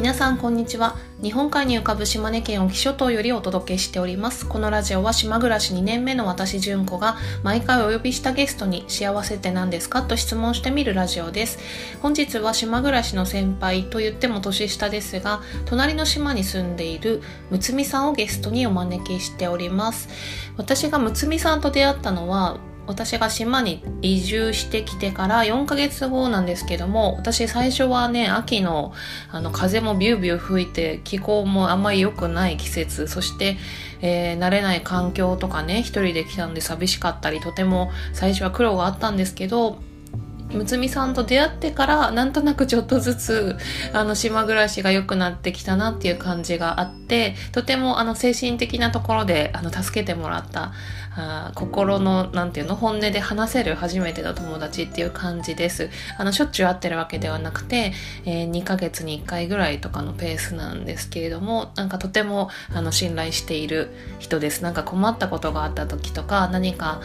皆さんこんにちは。日本海に浮かぶ島根県沖諸島よりお届けしております。このラジオは島暮らし2年目の私純子が毎回お呼びしたゲストに幸せって何ですか？と質問してみるラジオです。本日は島暮らしの先輩と言っても年下ですが隣の島に住んでいるむつみさんをゲストにお招きしております。私がむつみさんと出会ったのは私が島に移住してきてから4ヶ月後なんですけども、私最初はね、秋のあの風もビュービュー吹いて気候もあんまり良くない季節、そして、えー、慣れない環境とかね、一人で来たんで寂しかったり、とても最初は苦労があったんですけど、むつみさんと出会ってからなんとなくちょっとずつあの島暮らしが良くなってきたなっていう感じがあってとてもあの精神的なところであの助けてもらったあ心のなんていうの本音で話せる初めての友達っていう感じです。あのしょっちゅう会ってるわけではなくて、えー、2ヶ月に1回ぐらいとかのペースなんですけれどもなんかとてもあの信頼している人です。なんか困ったことがあった時とか何か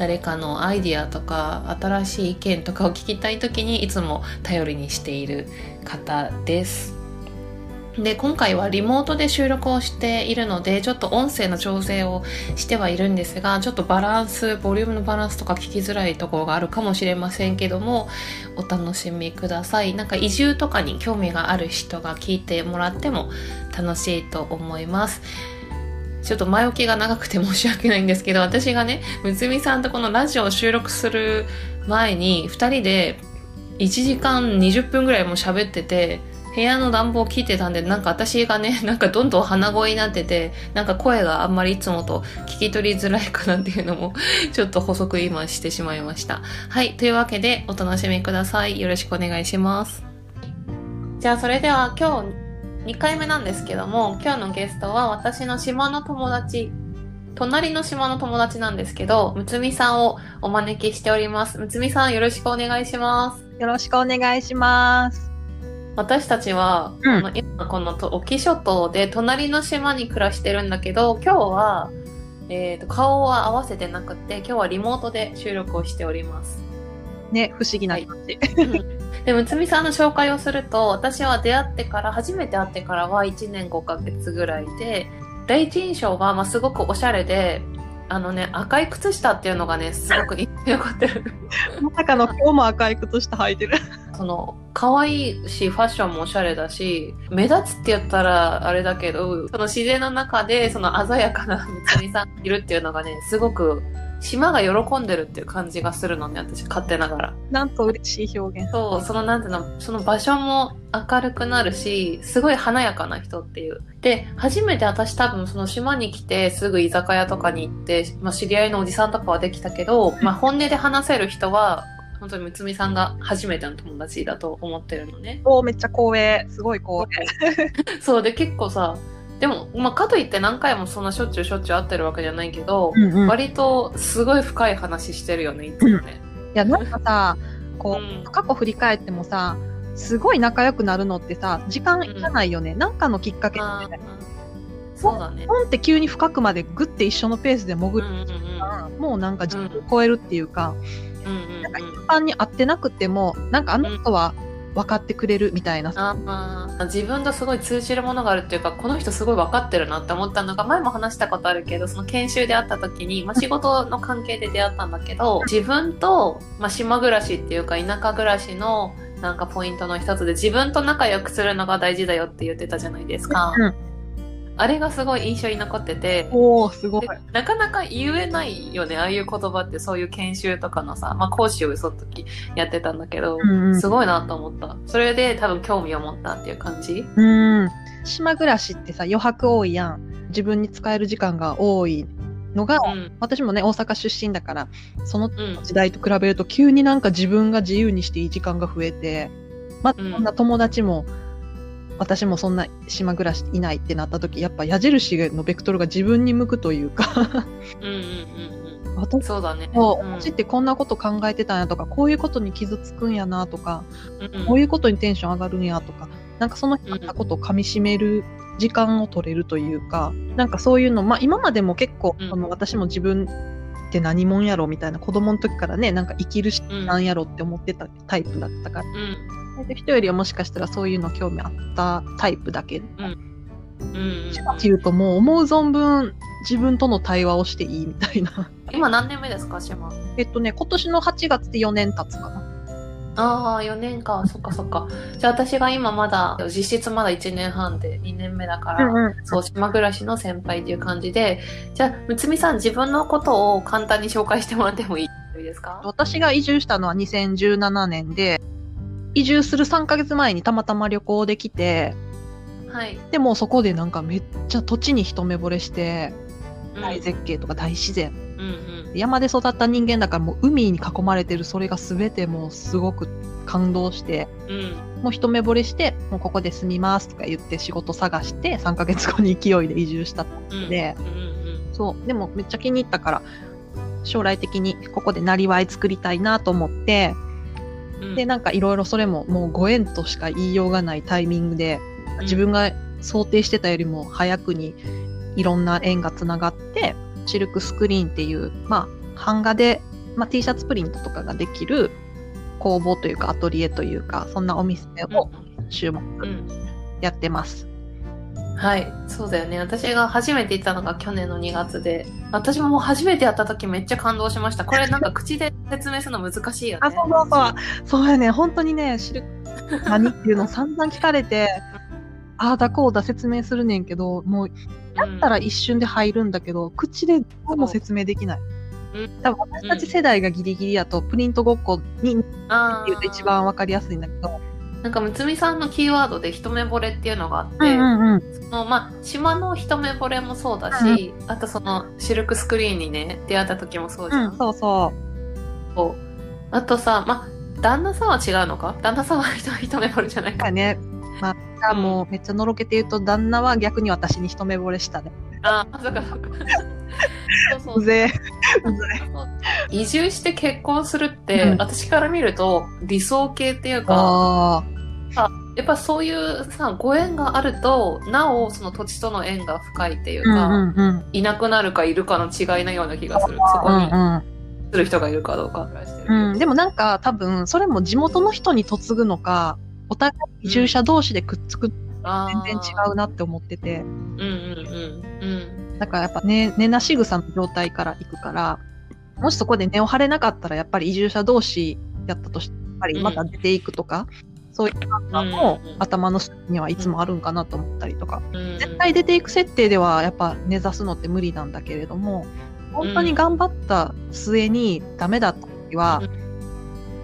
誰かのアイディアとか新しい意見とかを聞きたい時にいつも頼りにしている方です。で今回はリモートで収録をしているのでちょっと音声の調整をしてはいるんですがちょっとバランスボリュームのバランスとか聞きづらいところがあるかもしれませんけどもお楽しみくださいなんか移住とかに興味がある人が聞いてもらっても楽しいと思いますちょっと前置きが長くて申し訳ないんですけど、私がね、むつみさんとこのラジオを収録する前に、2人で1時間20分ぐらいも喋ってて、部屋の暖房を切ってたんで、なんか私がね、なんかどんどん鼻声になってて、なんか声があんまりいつもと聞き取りづらいかなっていうのも、ちょっと補足今してしまいました。はい。というわけで、お楽しみください。よろしくお願いします。じゃあ、それでは今日、2回目なんですけども、今日のゲストは私の島の友達、隣の島の友達なんですけど、むつみさんをお招きしております。むつみさんよろしくお願いします。よろしくお願いします。私たちは、うん、この今この沖諸島で隣の島に暮らしてるんだけど、今日は、えーと、顔は合わせてなくて、今日はリモートで収録をしております。ね、不思議な感じ。はいで、むつみさんの紹介をすると、私は出会ってから、初めて会ってからは1年5ヶ月ぐらいで、第一印象が、まあ、すごくおしゃれで、あのね、赤い靴下っていうのがね、すごく印象に残ってる。まさかの今日も赤い靴下履いてる。その、可愛いし、ファッションもおしゃれだし、目立つって言ったらあれだけど、その自然の中で、その鮮やかなむつみさんいるっていうのがね、すごく島が喜んでるっていう感じがするのね、私、勝手ながら。なんと嬉しい表現。そう、そのなんていうの、その場所も明るくなるし、すごい華やかな人っていう。で、初めて私多分その島に来てすぐ居酒屋とかに行って、まあ知り合いのおじさんとかはできたけど、まあ本音で話せる人は、本当にむつみさんが初めての友達だと思ってるのね。おめっちゃ光栄。すごい光栄。そうで結構さ、でも、まあ、かといって何回もそんなしょっちゅうしょっちゅう会ってるわけじゃないけど、うんうん、割とすごい深い話してるよね、いつもね。いや、なんかさ、こう、うん、過去振り返ってもさ、すごい仲良くなるのってさ、時間いらないよね。うん、なんかのきっかけで、そうだね。本って急に深くまでグッて一緒のペースで潜る、うんうんうん、もうなんか自分を超えるっていうか、うんうんうん、なんか一般に会ってなくても、なんかあの人は、分かってくれるみたいな。あ自分とすごい通じるものがあるっていうかこの人すごい分かってるなって思ったのが前も話したことあるけどその研修で会った時に、まあ、仕事の関係で出会ったんだけど自分と、まあ、島暮らしっていうか田舎暮らしのなんかポイントの一つで自分と仲良くするのが大事だよって言ってたじゃないですか。うんあれがすごい印象に残ってて、おすごい。なかなか言えないよね、ああいう言葉ってそういう研修とかのさ、まあ講師をその時やってたんだけど、うんうん、すごいなと思った。それで多分興味を持ったっていう感じ？うん。島暮らしってさ、余白多いやん。自分に使える時間が多いのが、うん、私もね大阪出身だからその時代と比べると急になんか自分が自由にしていい時間が増えてまたな友達も私もそんな島暮らしいないってなった時やっぱ矢印のベクトルが自分に向くというか。うんうんうん、私そうだね、私ってこんなこと考えてたんやとかこういうことに傷つくんやなとか、うんうん、こういうことにテンション上がるんやとかなんかその人のことをかみしめる時間を取れるというか、なんかそういうの、まあ今までも結構、その私も自分って何者やろみたいな子供の時からねなんか生きるしなんやろって思ってたタイプだったから、うん、で人よりはもしかしたらそういうの興味あったタイプだけ。ど、うん。うん、っていうともう思う存分自分との対話をしていいみたいな。今何年目ですか島？えっとね今年の8月で4年経つかな。ああ4年か。そっかそっか。じゃあ私が今まだ実質まだ1年半で2年目だから、うんうん、そう島暮らしの先輩っていう感じで。じゃあむつみさん自分のことを簡単に紹介してもらってもいいですか？私が移住したのは2017年で移住する3ヶ月前にたまたま旅行できてはい、でもそこでなんかめっちゃ土地に一目惚れして、大絶景とか大自然、うんうん、山で育った人間だからもう海に囲まれてるそれが全てもうすごく感動して、うん、もう一目惚れしてもうここで住みますとか言って仕事探して3ヶ月後に勢いで移住したので、うん。うんうん、そう。でもめっちゃ気に入ったから将来的にここでなりわい作りたいなと思って、うん、でなんかいろいろそれももうご縁としか言いようがないタイミングで自分が想定してたよりも早くにいろんな縁がつながってシルクスクリーンっていうまあ版画で、まあ、T シャツプリントとかができる工房というかアトリエというかそんなお店を注目やってます。はい、そうだよね。私が初めて行ったのが去年の2月で、私ももう初めてやった時めっちゃ感動しました。これなんか口で説明するの難しいよね。あ、そうそうそう。そうやね。本当にね、知る、何っていうのを散々聞かれて、ああだこうだ説明するねんけど、もう、やったら一瞬で入るんだけど、うん、口でどうも説明できない。多分私たち世代がギリギリやと、プリントごっこにって言うと一番わかりやすいんだけど。なんか、むつみさんのキーワードで一目惚れっていうのがあって、うんうんうん、その、まあ、島の一目惚れもそうだし、うん、あとその、シルクスクリーンにね、出会った時もそうじゃん。うん、そうそう。あとさ、まあ、旦那さんは違うのか？旦那さんは一目惚れじゃないか。ね。まあ、もうめっちゃのろけて言うと、旦那は逆に私に一目惚れしたね。ああ、そうかそうか。そうそう。ぜ移住して結婚するって、うん、私から見ると理想系っていうか、あやっぱそういうさご縁があるとなおその土地との縁が深いっていうか、うんうんうん、いなくなるかいるかの違いなような気がする。そこにする人がいるかどうか、うん、でもなんか多分それも地元の人に嫁ぐのかお互い移住者同士でくっつく、全然違うなって思ってて。うんうんうんうん。だからやっぱね、寝なし草の状態から行くから、もしそこで根を張れなかったら、やっぱり移住者同士やったとして、やっぱりまた出ていくとか、うん、そういう考も頭の隅にはいつもあるんかなと思ったりとか、うん、絶対出ていく設定ではやっぱ根ざすのって無理なんだけれども、本当に頑張った末にダメだった時は、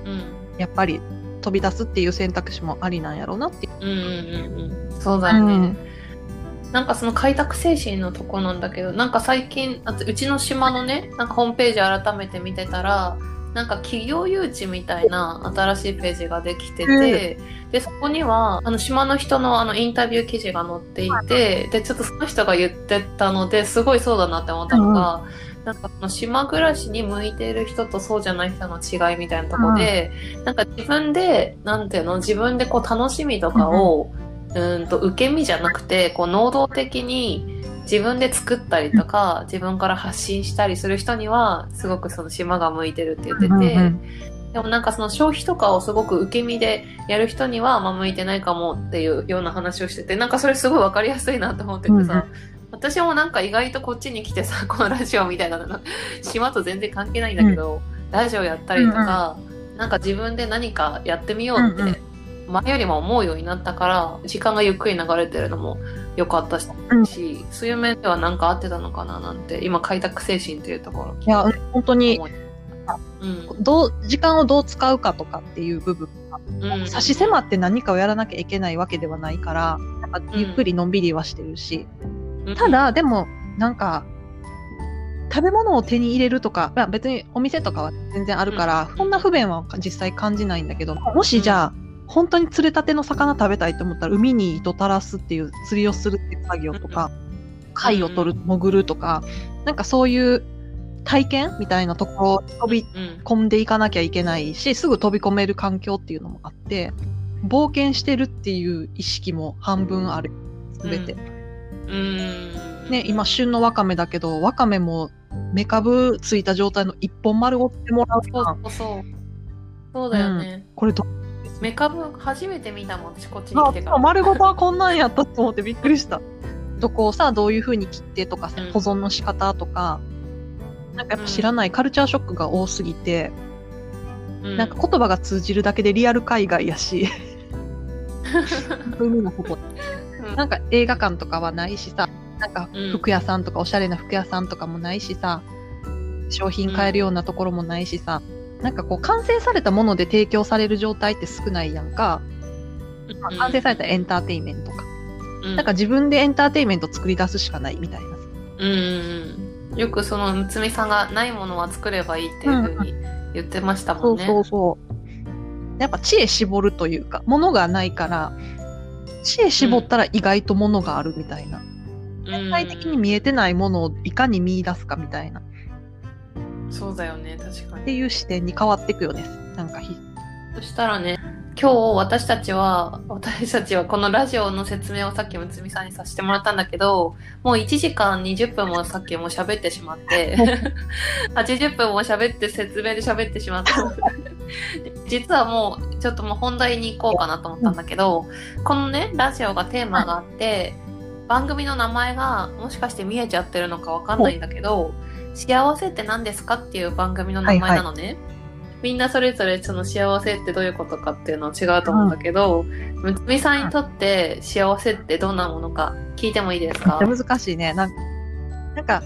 うん、やっぱり飛び出すっていう選択肢もありなんやろうなって。いう。うんうんうん、そうだよね。うんなんかその開拓精神のとこなんだけどなんか最近あうちの島のねなんかホームページ改めて見てたらなんか企業誘致みたいな新しいページができてて、うん、でそこにはあの島の人のあのインタビュー記事が載っていて、でちょっとその人が言ってたのですごいそうだなって思ったのが、なんかその島暮らしに向いている人とそうじゃない人の違いみたいなところで、うん、なんか自分で、なんていうの、自分でこう楽しみとかを、うん、うんと受け身じゃなくて、こう能動的に自分で作ったりとか、自分から発信したりする人には、すごくその島が向いてるって言ってて、うんうんでもなんかその消費とかをすごく受け身でやる人には、まあ向いてないかもっていうような話をしてて、なんかそれすごいわかりやすいなと思っててさ、私もなんか意外とこっちに来てさこのラジオみたいなの島と全然関係ないんだけど、うん、ラジオやったりとか、うんうん、なんか自分で何かやってみようって、前よりも思うようになったから時間がゆっくり流れてるのも良かったし、うん、そういう面では何か合ってたのかななんて今開拓精神というところ。いや本当に、うん、どう時間をどう使うかとかっていう部分が、うん、差し迫って何かをやらなきゃいけないわけではないからゆっくりのんびりはしてるし、ただ、でも、なんか、食べ物を手に入れるとか、まあ、別にお店とかは全然あるから、そんな不便は実際感じないんだけど、もしじゃあ、本当に釣れたての魚食べたいと思ったら、海に糸垂らすっていう釣りをするっていう作業とか、貝を取る、潜るとか、なんかそういう体験みたいなところ飛び込んでいかなきゃいけないし、すぐ飛び込める環境っていうのもあって、冒険してるっていう意識も半分ある、すべて。うん。ね、今旬のわかめだけどわかめもメカブついた状態の一本丸ごってもらうそうそうそう。そうだよね、うん、これどメカブ初めて見たもん私こっちに来てから。丸ごとはこんなんやったと思ってびっくりした。どこをさどういうふうに切ってとかさ、うん、保存の仕方とか。なんかやっぱ知らないカルチャーショックが多すぎて、うん、なんか言葉が通じるだけでリアル海外やし。海のここ、うん、なんか映画館とかはないしさ。なんか服屋さんとかおしゃれな服屋さんとかもないしさ。商品買えるようなところもないしさ、うん、なんかこう完成されたもので提供される状態って少ないやんか、うん、完成されたエンターテインメントか、うん、なんか自分でエンターテインメント作り出すしかないみたいな。うん、よくそのむつみさんがないものは作ればいいっていうふうに言ってましたもんね、そうそうそう。やっぱ知恵絞るというかものがないから知恵絞ったら意外とものがあるみたいな、全体的に見えてないものをいかに見出すかみたいな。そうだよね、確かに。っていう視点に変わっていくよね。なんかそしたらね、今日私たちは、私たちはこのラジオの説明をさっきむつみさんにさせてもらったんだけど、もう1時間20分もさっきも喋ってしまって、80分も喋って説明で喋ってしまった。実はもう、ちょっともう本題に行こうかなと思ったんだけど、このね、ラジオがテーマがあって、番組の名前がもしかして見えちゃってるのかわかんないんだけど、幸せって何ですかっていう番組の名前なのね。はい。はい、みんなそれぞれその幸せってどういうことかっていうのは違うと思うんだけど、むつみさんにとって幸せってどんなものか聞いてもいいですか？難しいね。なんなんか、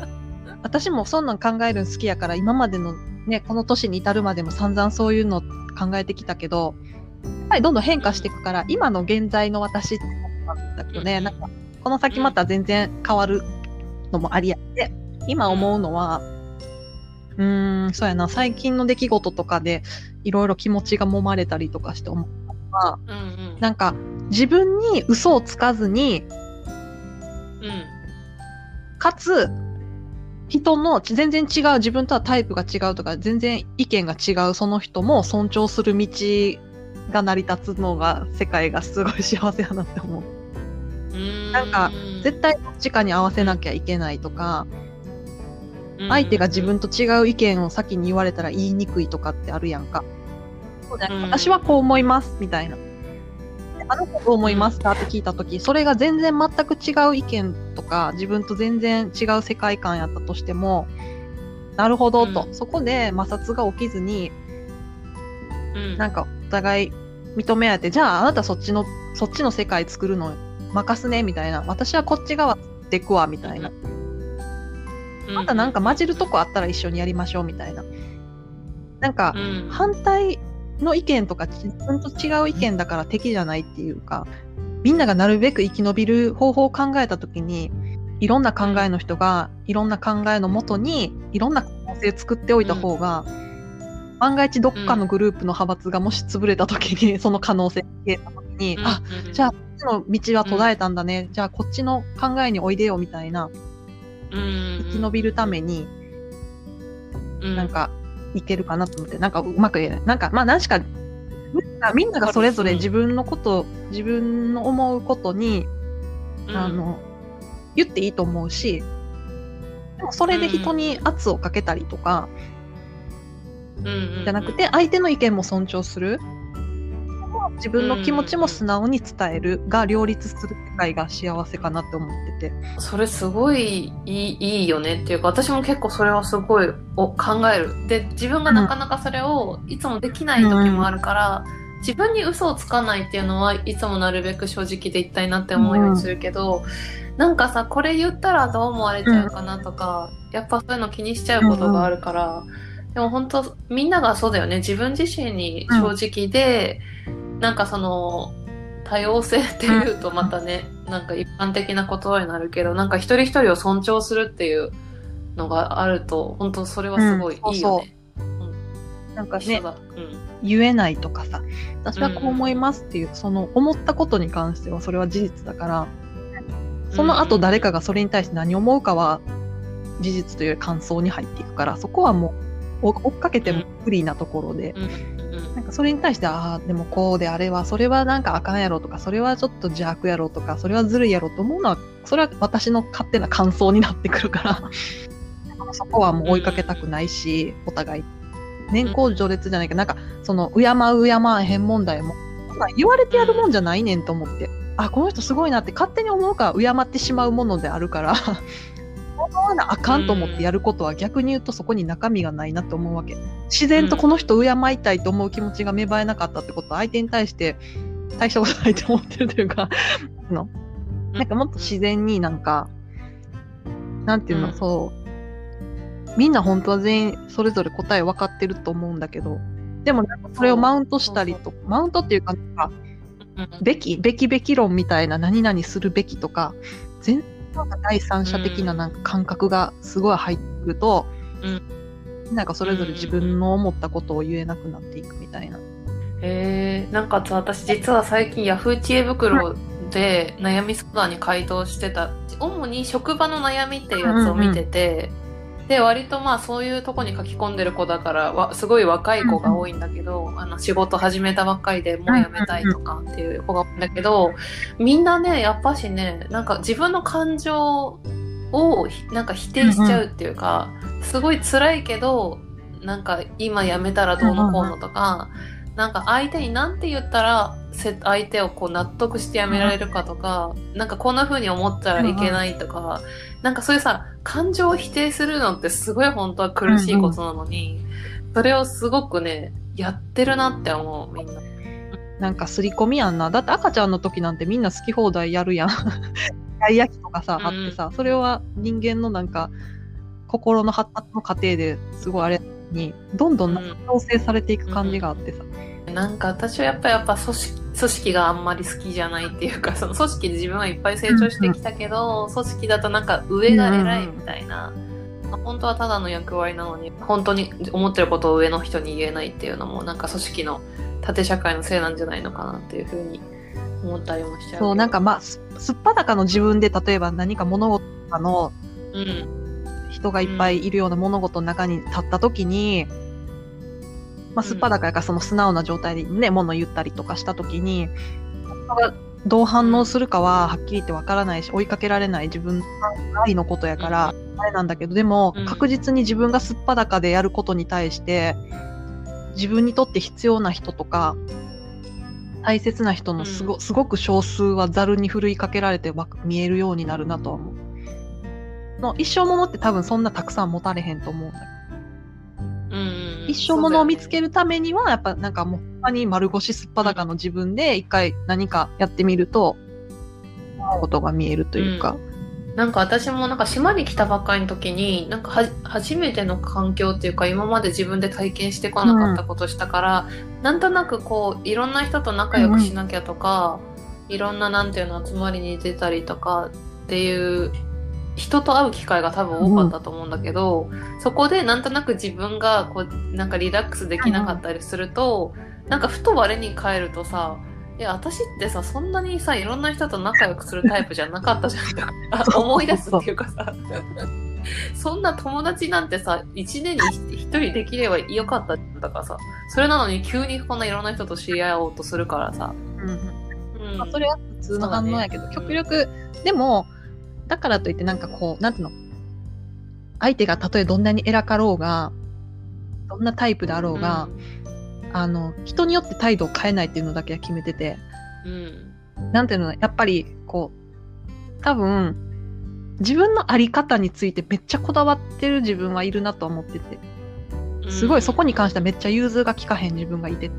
私もそんなん考えるの好きやから、今までのね、この年に至るまでも散々そういうの考えてきたけど、やっぱりどんどん変化していくから、今の現在の私って思ったけどね、なんかこの先また全然変わるのもありやって、今思うのは、うーん、そうやな、最近の出来事とかでいろいろ気持ちが揉まれたりとかして思ったのは、うんうん、なんか自分に嘘をつかずに、うん、かつ、人の全然違う自分とはタイプが違うとか全然意見が違うその人も尊重する道が成り立つのが世界がすごい幸せやなって思う。なんか絶対どっちかに合わせなきゃいけないとか、相手が自分と違う意見を先に言われたら言いにくいとかってあるやんか。そうだ私はこう思いますみたいな。あの子どう思いますかって聞いた時それが全然全く違う意見とか自分と全然違う世界観やったとしてもなるほどと、うん、そこで摩擦が起きずに、うん、なんかお互い認め合えてじゃああなたそっちのそっちの世界作るの任すねみたいな。私はこっち側でくわみたいな、またなんか混じるとこあったら一緒にやりましょうみたいな。なんか反対の意見とか自分と違う意見だから敵じゃないっていうかみんながなるべく生き延びる方法を考えた時にいろんな考えの人がいろんな考えのもとにいろんな可能性作っておいた方が、うん、万が一どっかのグループの派閥がもし潰れた時に、その可能性を消えた時に、うん、あじゃあちの道は途絶えたんだね、うん、じゃあこっちの考えにおいでよみたいな、うん、生き延びるために、うん、なんかいけるかなと思ってなんかうまく言えない。なんかまあ何しかみんながそれぞれ自分のこと、自分の思うことに、あの言っていいと思うしでもそれで人に圧をかけたりとか、じゃなくて相手の意見も尊重する。自分の気持ちも素直に伝えるが両立する世界が幸せかなって思ってて。それすごいいいいいよねっていうか私も結構それはすごいお考える。で自分がなかなかそれをいつもできない時もあるから、うん、自分に嘘をつかないっていうのはいつもなるべく正直でいったいなって思うようにするけど、うん、なんかさこれ言ったらどう思われちゃうかなとか、うん、やっぱそういうの気にしちゃうことがあるから、でも本当みんながそうだよね。自分自身に正直で、なんかその多様性っていうとまたね、なんか一般的な言葉になるけどなんか一人一人を尊重するっていうのがあると本当それはすごいいいよね。なんかね、うん、言えないとかさ私はこう思いますっていう、うん、その思ったことに関してはそれは事実だからその後誰かがそれに対して何思うかは事実という感想に入っていくからそこはもう追っかけても不利なところで、うんなんかそれに対して、ああ、でもこうであれは、それはなんかあかんやろとか、それはちょっと邪悪やろとか、それはずるいやろと思うのは、それは私の勝手な感想になってくるから、そこはもう追いかけたくないし、お互い。年功序列じゃないけど、なんか、その、敬う敬わへん問題も、言われてやるもんじゃないねんと思って。あ、この人すごいなって勝手に思うから敬ってしまうものであるから、思わなあかんと思ってやることは逆に言うとそこに中身がないなって思うわけ。自然とこの人を敬いたいと思う気持ちが芽生えなかったってことは相手に対して大したことないと思ってるというか の、なんかもっと自然になんか、なんていうの、うん、そう。みんな本当は全員それぞれ答え分かってると思うんだけど、でもなんかそれをマウントしたりとか、マウントっていうか、なんか、べき、べきべき論みたいな何々するべきとか、全然第三者的ななんか感覚がすごい入ってくると、うん、なんかそれぞれ自分の思ったことを言えなくなっていくみたいな。へえー、なんか私実は最近ヤフー知恵袋で悩み相談に回答してた。主に職場の悩みっていうやつを見てて、で割とまあそういうとこに書き込んでる子だからわすごい若い子が多いんだけど、あの仕事始めたばっかりでもう辞めたいとかっていう子が多いんだけどみんなねやっぱしねなんか自分の感情をなんか否定しちゃうっていうか、すごい辛いけどなんか今辞めたらどうのこうのとか。うんうんなんか相手に何て言ったら相手をこう納得してやめられるかとか、うん、なんかこんな風に思ったらいけないとか、うん、なんかそういうさ感情を否定するのってすごい本当は苦しいことなのに、うんうん、それをすごくねやってるなって思うみんな。なんか刷り込みやんな。だって赤ちゃんの時なんてみんな好き放題やるやん。たい焼きとかさ、あってさ、それは人間のなんか心の発達の過程ですごいあれにどんどん調整されていく感じがあってさ。うんなんか私はやっぱやっぱ組織組織があんまり好きじゃないっていうか その組織で自分はいっぱい成長してきたけど、組織だとなんか上が偉いみたいな、まあ、本当はただの役割なのに本当に思ってることを上の人に言えないっていうのもなんか組織の縦社会のせいなんじゃないのかなっていうふうに思ったりもしちゃうそうなんかまあすっぱだかの自分で例えば何か物事の人がいっぱいいるような物事の中に立った時に、うんまあ、すっぱだかやからその素直な状態でね、もの言ったりとかしたときに、どう反応するかははっきり言ってわからないし、追いかけられない自分の愛のことやから、あれなんだけど、でも、確実に自分がすっぱだかでやることに対して、自分にとって必要な人とか、大切な人のすご,、すごく少数はざるにふるいかけられて見えるようになるなとは思う。の一生ものって多分そんなたくさん持たれへんと思うんだ一生ものを見つけるためには、やっぱなんかもう、ほんまに丸腰すっぱだかの自分で一回何かやってみると、ことが見えるというか。うん、なんか私もなんか島に来たばっかりの時に、なんかは初めての環境っていうか今まで自分で体験してこなかったことしたから、うん、なんとなくこういろんな人と仲良くしなきゃとか、うん、いろんななんていうの集まりに出たりとかっていう人と会う機会が多分多かったと思うんだけど、うん、そこでなんとなく自分がこうなんかリラックスできなかったりすると、うん、なんかふと我に返るとさいや私ってさそんなにさいろんな人と仲良くするタイプじゃなかったじゃん。とか思い出すっていうかさ。そんな友達なんてさ1年に1人できればよかったんだからさそれなのに急にこんないろんな人と知り合おうとするからさ、うんうん。まあ、それは普通の反応やけど、ね、極力でもだからといってなんかこう、なんていうの？相手がたとえどんなに偉かろうが、どんなタイプであろうが、うん、あの、人によって態度を変えないっていうのだけは決めてて、うん、なんていうの？やっぱり、こう、多分、自分のあり方についてめっちゃこだわってる自分はいるなと思ってて、すごいそこに関してはめっちゃ融通が利かへん自分がいて。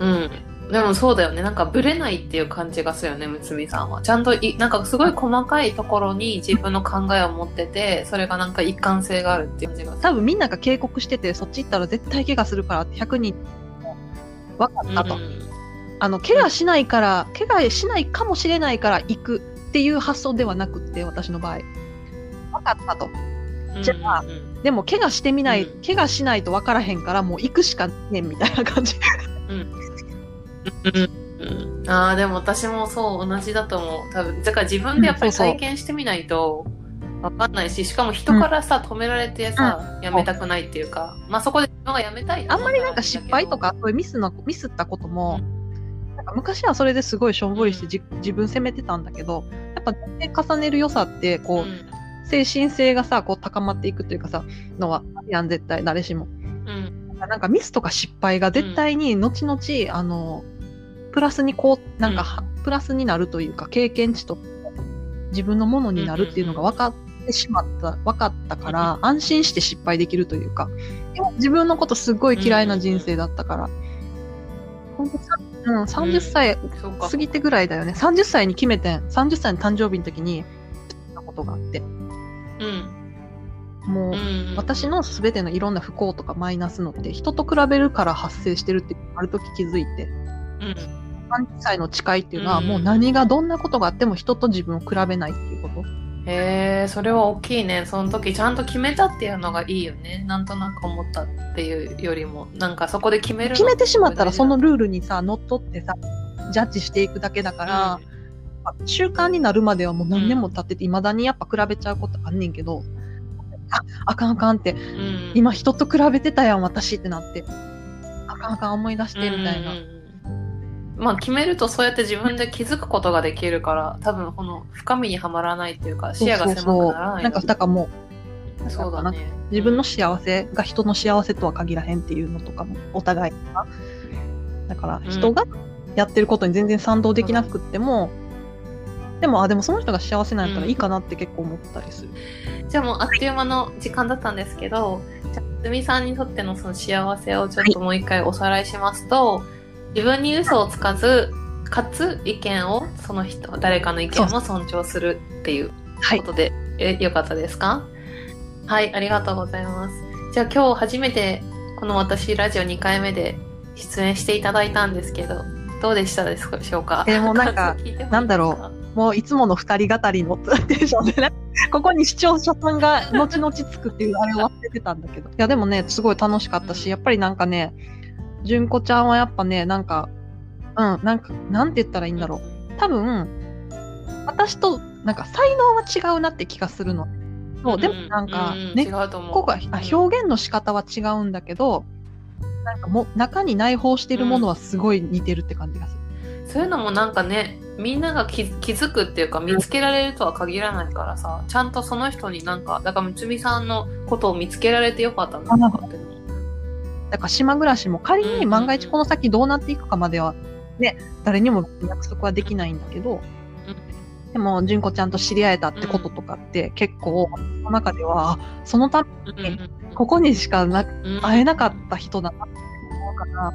うん。でもそうだよね。なんかブレないっていう感じがするよね、むつみさんは。ちゃんとい、なんかすごい細かいところに自分の考えを持ってて、それがなんか一貫性があるっていう感じが。多分みんなが警告してて、そっち行ったら絶対怪我するからって100人分かったと。うん、あの、怪我しないから、怪我しないかもしれないから行くっていう発想ではなくって、私の場合。分かったと。じゃあ、うんうん、でも怪我してみない、うん、怪我しないと分からへんからもう行くしかねんみたいな感じ。うんうん、ああでも私もそう同じだと思う。多分だから自分でやっぱり体験してみないと分かんないししかも人からさ、止められてさ、やめたくないっていうか。まあそこで自分がやめたいあんまりなんか失敗とかそういうミスのミスったことも、なんか昔はそれですごいしょんぼりしてじ、自分責めてたんだけどやっぱ重ねる良さってこう、精神性がさ、こう高まっていくというかさ、のは、やん、絶対、誰しも。うん。なんかミスとか失敗が絶対に後々、あの、プラスにこう、なんかは、プラスになるというか、経験値と自分のものになるっていうのが分かってしまった、分かったから、安心して失敗できるというか、でも自分のことすっごい嫌いな人生だったから、うん、30歳。過ぎてぐらいだよね。30歳に決めてん、30歳の誕生日の時に、なことがあって、うん。もう、うん。私の全てのいろんな不幸とかマイナスのって人と比べるから発生してるってある時気づいてうん。30歳の誓いっていうのはうんもう何がどんなことがあっても人と自分を比べないっていうことへえ、それは大きいね。その時ちゃんと決めたっていうのがいいよね。なんとなく思ったっていうよりも、なんかそこで決めるの決めてしまったらそのルルールにさ乗っ取ってさジャッジしていくだけだから、習慣になるまではもう何年も経ってていまだにやっぱ比べちゃうことあんねんけどああかんあかんって。うん、今人と比べてたやん私ってなって。あかんあかん思い出してみたいな、まあ決めるとそうやって自分で気づくことができるから多分この深みにはまらないっていうか視野が狭くならない。なんかだからもうそうだね。自分の幸せが人の幸せとは限らへんっていうのとかもお互いが。だから人がやってることに全然賛同できなくっても、でもあでもその人が幸せなんやったらいいかなって結構思ったりする、じゃあもうあっという間の時間だったんですけどじゃあつみさんにとってのその幸せをちょっともう一回おさらいしますと、自分に嘘をつかずかつ意見をその人誰かの意見も尊重するっていうはい。ことで、えよかったですか？はいありがとうございます。じゃあ今日初めてこの私ラジオ2回目で出演していただいたんですけどどうでしたでしょうか？えーもうなんかなんだろもういつもの二人語りのテンションでね ここに視聴者さんが後々つくっていうあれを忘れてたんだけど。いやでもねすごい楽しかったしやっぱりなんかね純子ちゃんはやっぱねなんかうんなんかなんて言ったらいいんだろう。多分私となんか才能は違うなって気がするの。そうでもなんか、うね違うここ表現の仕方は違うんだけどなんかも中に内包してるものはすごい似てるって感じがする。そういうのもなんかねみんなが気気づくっていうか見つけられるとは限らないからさちゃんとその人になんかだからむつみさんのことを見つけられてよかったなって。思ってだから島暮らしも仮に万が一この先どうなっていくかまではね、誰にも約束はできないんだけど、でも純子ちゃんと知り合えたってこととかって結構、その中では、あそのためにここにしかな会えなかった人だなって思うから、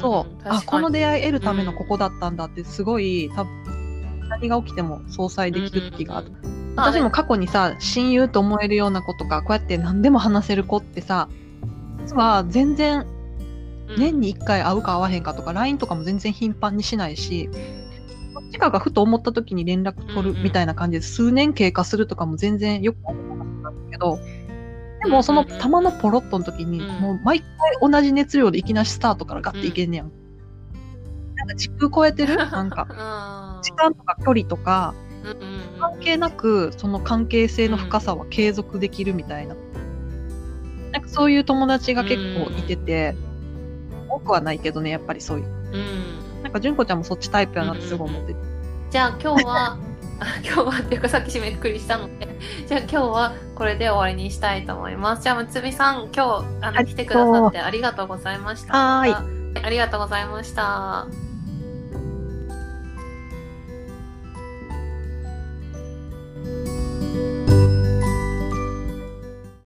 そう、あ、この出会い得るためのここだったんだってすごい、多分何が起きても相殺できる時がある。私も過去にさ、親友と思えるような子とか、こうやって何でも話せる子ってさ、実は全然年に1回会うか会わへんかとか、LINE とかも全然頻繁にしないし、どっちかがふと思った時に連絡取るみたいな感じで、数年経過するとかも全然よくあるなかったんだけど、でもそのたまのポロットの時に、うん。もう毎回同じ熱量でいきなしスタートからガッていけんねやん。なんか時空超えてる？なんか、時間とか距離とか、関係なくその関係性の深さは継続できるみたいな。なんかそういう友達が結構いてて、多くはないけどね、やっぱりそういう。うん。なんか純子ちゃんもそっちタイプやなってすごい思ってて。じゃあ今日はあ今日はっていうかさっき締めくくりしたので。じゃあ今日はこれで終わりにしたいと思います。じゃあむつみさん今日あの来てくださってありがとうございました。はーいありがとうございました